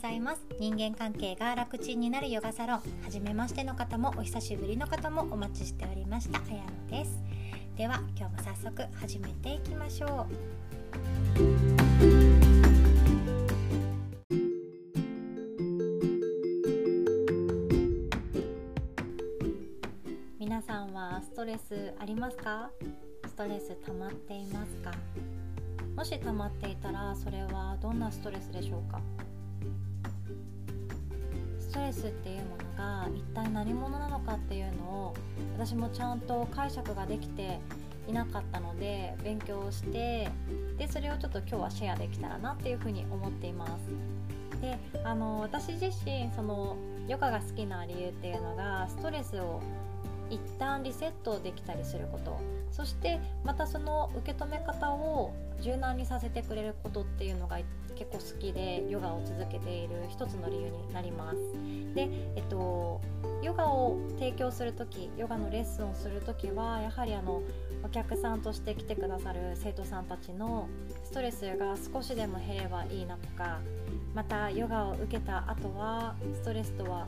ざいます。人間関係が楽ちんになるヨガサロン初めましての方もお久しぶりの方もお待ちしておりました。あやのです。では今日も早速始めていきましょう。皆さんはストレスありますか？ストレス溜まっていますか？もし溜まっていたらそれはどんなストレスでしょうか？ストレスっていうものが一体何者なのかっていうのを私もちゃんと解釈ができていなかったので勉強してでそれをちょっと今日はシェアできたらなっていうふうに思っています。であの私自身そのヨガが好きな理由っていうのがストレスを一旦リセットできたりすること。そしてまたその受け止め方を柔軟にさせてくれることっていうのが結構好きでヨガを続けている一つの理由になります。で、えっと、ヨガを提供する時ヨガのレッスンをする時はやはりあのお客さんとして来てくださる生徒さんたちのストレスが少しでも減ればいいなとかまたヨガを受けた後はストレスとは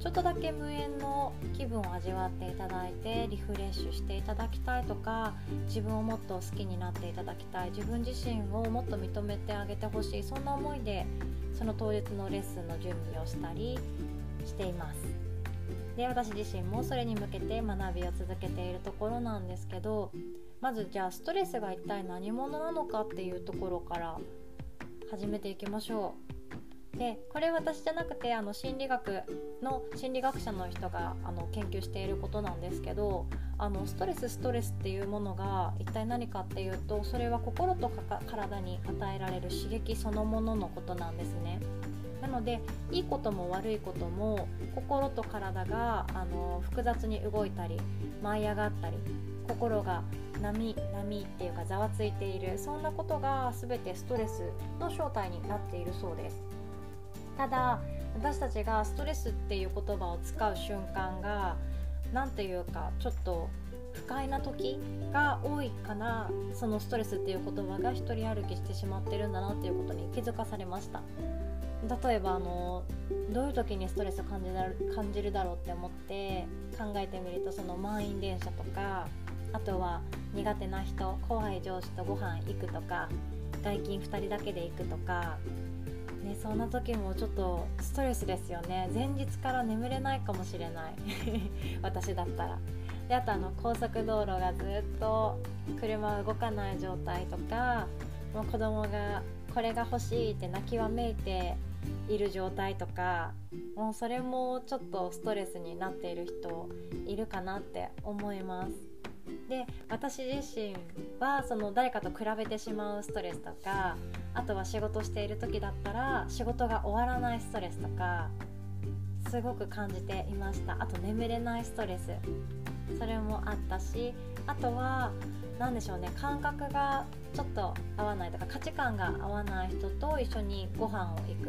ちょっとだけ無縁の気分を味わっていただいてリフレッシュしていただきたいとか自分をもっと好きになっていただきたい自分自身をもっと認めてあげてほしいそんな思いでその当日のレッスンの準備をしたりしています。で私自身もそれに向けて学びを続けているところなんですけどまずじゃあストレスが一体何者なのかっていうところから始めていきましょう。でこれ私じゃなくてあの心理学の心理学者の人があの研究していることなんですけどあのストレスストレスっていうものが一体何かっていうとそれは心と体に与えられる刺激そのもののことなんですね。なのでいいことも悪いことも心と体があの複雑に動いたり舞い上がったり心が波波っていうかざわついているそんなことが全てストレスの正体になっているそうです。ただ私たちがストレスっていう言葉を使う瞬間が何ていうかちょっと不快な時が多いからそのストレスっていう言葉が一人歩きしてしまってるんだなっていうことに気づかされました。例えばあのどういう時にストレスを感じ感じるだろうって思って考えてみるとその満員電車とかあとは苦手な人怖い上司とご飯行くとか外勤2人だけで行くとかね、そんな時もちょっとストレスですよね。前日から眠れないかもしれない。私だったら。であとあの高速道路がずっと車動かない状態とかもう子供がこれが欲しいって泣きわめいている状態とかもうそれもちょっとストレスになっている人いるかなって思います。で私自身はその誰かと比べてしまうストレスとかあとは仕事している時だったら仕事が終わらないストレスとかすごく感じていました。あと眠れないストレスそれもあったしあとは何でしょうね感覚がちょっと合わないとか価値観が合わない人と一緒にご飯を行く。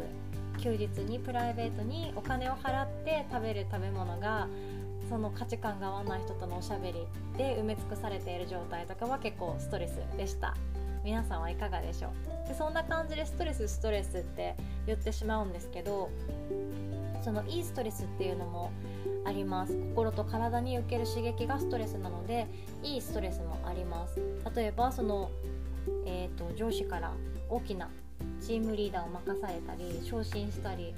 休日にプライベートにお金を払って食べる食べ物がその価値観が合わない人とのおしゃべりで埋め尽くされている状態とかは結構ストレスでした。皆さんはいかがでしょう？でそんな感じでストレスストレスって言ってしまうんですけどそのいいストレスっていうのもあります。心と体に受ける刺激がストレスなのでいいストレスもあります。例えばその、えーと、上司から大きなチームリーダーを任されたり昇進したり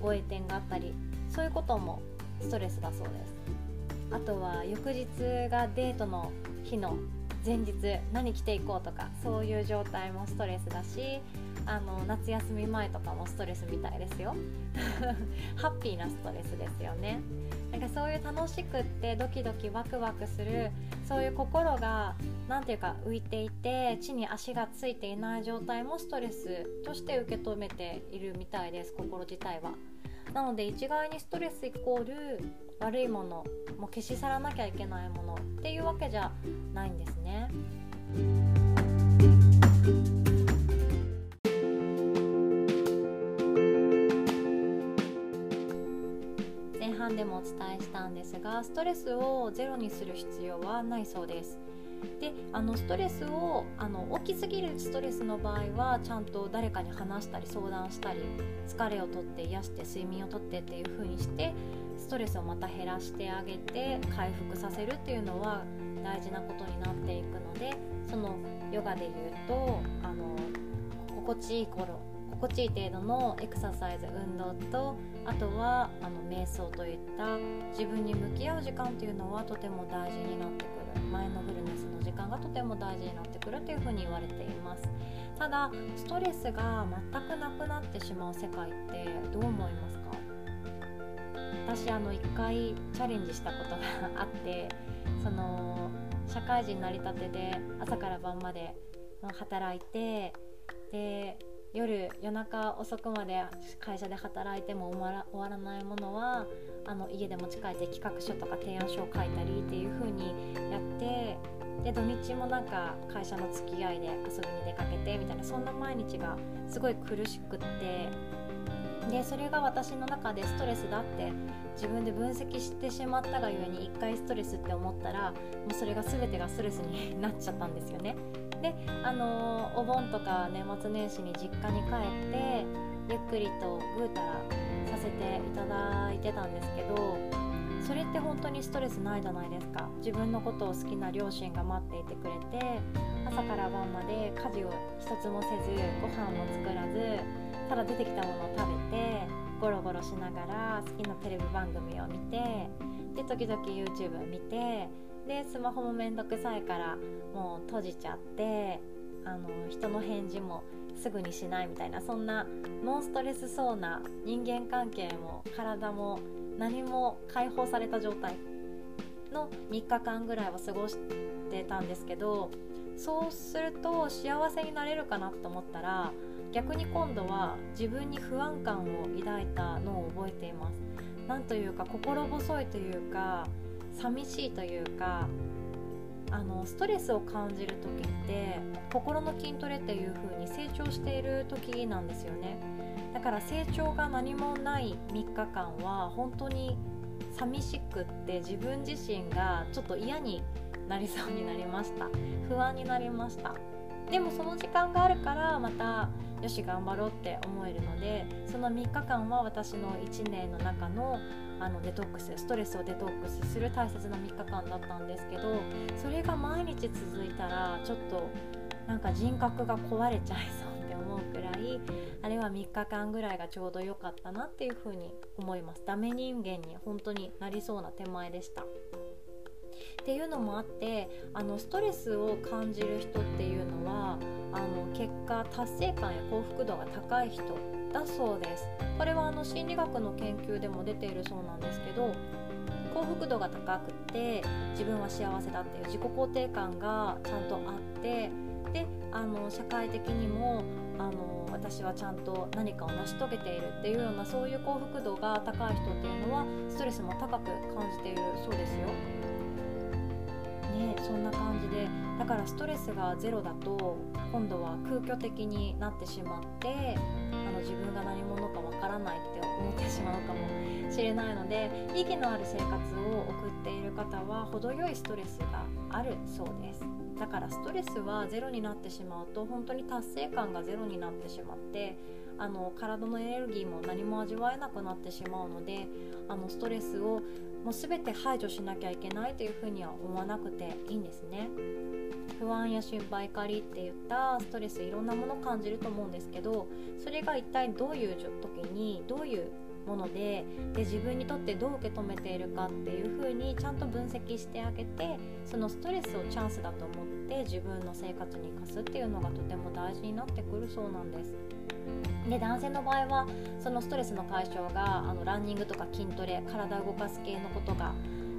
ご栄転があったりそういうこともストレスだそうです。あとは翌日がデートの日の前日何着ていこうとかそういう状態もストレスだしあの夏休み前とかもストレスみたいですよ。ハッピーなストレスですよね。なんかそういう楽しくってドキドキワクワクするそういう心が何ていうか浮いていて地に足がついていない状態もストレスとして受け止めているみたいです心自体は。なので一概にストレスイコール悪いものもう消し去らなきゃいけないものっていうわけじゃないんですね。前半でもお伝えしたんですがストレスをゼロにする必要はないそうですであのストレスをあの大きすぎるストレスの場合はちゃんと誰かに話したり相談したり疲れをとって癒して睡眠をとってっていう風にしてストレスをまた減らしてあげて回復させるっていうのは大事なことになっていくのでそのヨガでいうとあの心地いい頃心地いい程度のエクササイズ運動とあとはあの瞑想といった自分に向き合う時間っていうのはとても大事になってくる。マインドフルネスの時間がとても大事になってくるというふうに言われています。ただストレスが全くなくなってしまう世界ってどう思います？私あの1回チャレンジしたことがあってその社会人なりたてで朝から晩まで働いてで夜夜中遅くまで会社で働いても終わらないものはあの家で持ち帰って企画書とか提案書を書いたりっていう風にやってで土日もなんか会社の付き合いで遊びに出かけてみたいなそんな毎日がすごい苦しくってでそれが私の中でストレスだって自分で分析してしまったがゆえに1回ストレスって思ったらもうそれが全てがストレスになっちゃったんですよね。であのー、お盆とか年末年始に実家に帰ってゆっくりとぐうたらさせていただいてたんですけどそれって本当にストレスないじゃないですか自分のことを好きな両親が待っていてくれて朝から晩まで家事を一つもせずご飯も作らずただ出てきたものを食べてゴロゴロしながら好きなテレビ番組を見てで時々 YouTube 見てでスマホもめんどくさいからもう閉じちゃってあの人の返事もすぐにしないみたいなそんなノンストレスそうな人間関係も体も何も解放された状態の3日間ぐらいは過ごしてたんですけどそうすると幸せになれるかなと思ったら逆に今度は自分に不安感を抱いたのを覚えています。なんというか心細いというか寂しいというかあのストレスを感じる時って心の筋トレっていう風に成長している時なんですよね。だから成長が何もない3日間は本当に寂しくって自分自身がちょっと嫌になりそうになりました。不安になりました。でもその時間があるからまたよし頑張ろうって思えるのでその3日間は私の1年の中のあのデトックスストレスをデトックスする大切な3日間だったんですけどそれが毎日続いたらちょっとなんか人格が壊れちゃいそうって思うくらいあれは3日間ぐらいがちょうど良かったなっていうふうに思います。ダメ人間に本当になりそうな手前でした。っていうのもあってあのストレスを感じる人っていうのはあの結果達成感や幸福度が高い人だそうです。これはあの心理学の研究でも出ているそうなんですけど幸福度が高くて自分は幸せだっていう自己肯定感がちゃんとあってであの社会的にもあの私はちゃんと何かを成し遂げているっていうようなそういう幸福度が高い人っていうのはストレスも高く感じているだからストレスがゼロだと今度は空虚的になってしまってあの自分が何者かわからないって思ってしまうかもしれないので意義のある生活を送っている方は程よいストレスがあるそうですだからストレスはゼロになってしまうと本当に達成感がゼロになってしまってあの体のエネルギーも何も味わえなくなってしまうのであのストレスをもう全て排除しなきゃいけないというふうには思わなくていいんですね。不安や心配怒りっていったストレスいろんなもの感じると思うんですけどそれが一体どういう時にどういうものでで自分にとってどう受け止めているかっていう風にちゃんと分析してあげてそのストレスをチャンスだと思って自分の生活に生かすっていうのがとても大事になってくるそうなんです。で男性の場合はそのストレスの解消があのランニングとか筋トレ体を動かす系のことが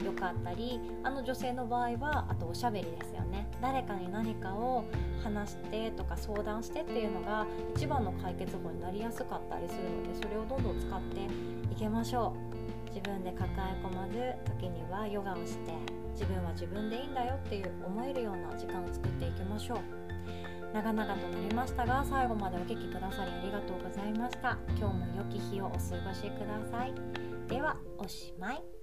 良かったりあの女性の場合はあとおしゃべりですよね。誰かに何かを話してとか相談してっていうのが一番の解決法になりやすかったりするのでそれをどんどん使っていきましょう。自分で抱え込まず時にはヨガをして自分は自分でいいんだよっていう思えるような時間を作っていきましょう。長々となりましたが最後までお聴きくださりありがとうございました。今日も良き日をお過ごしください。ではおしまい。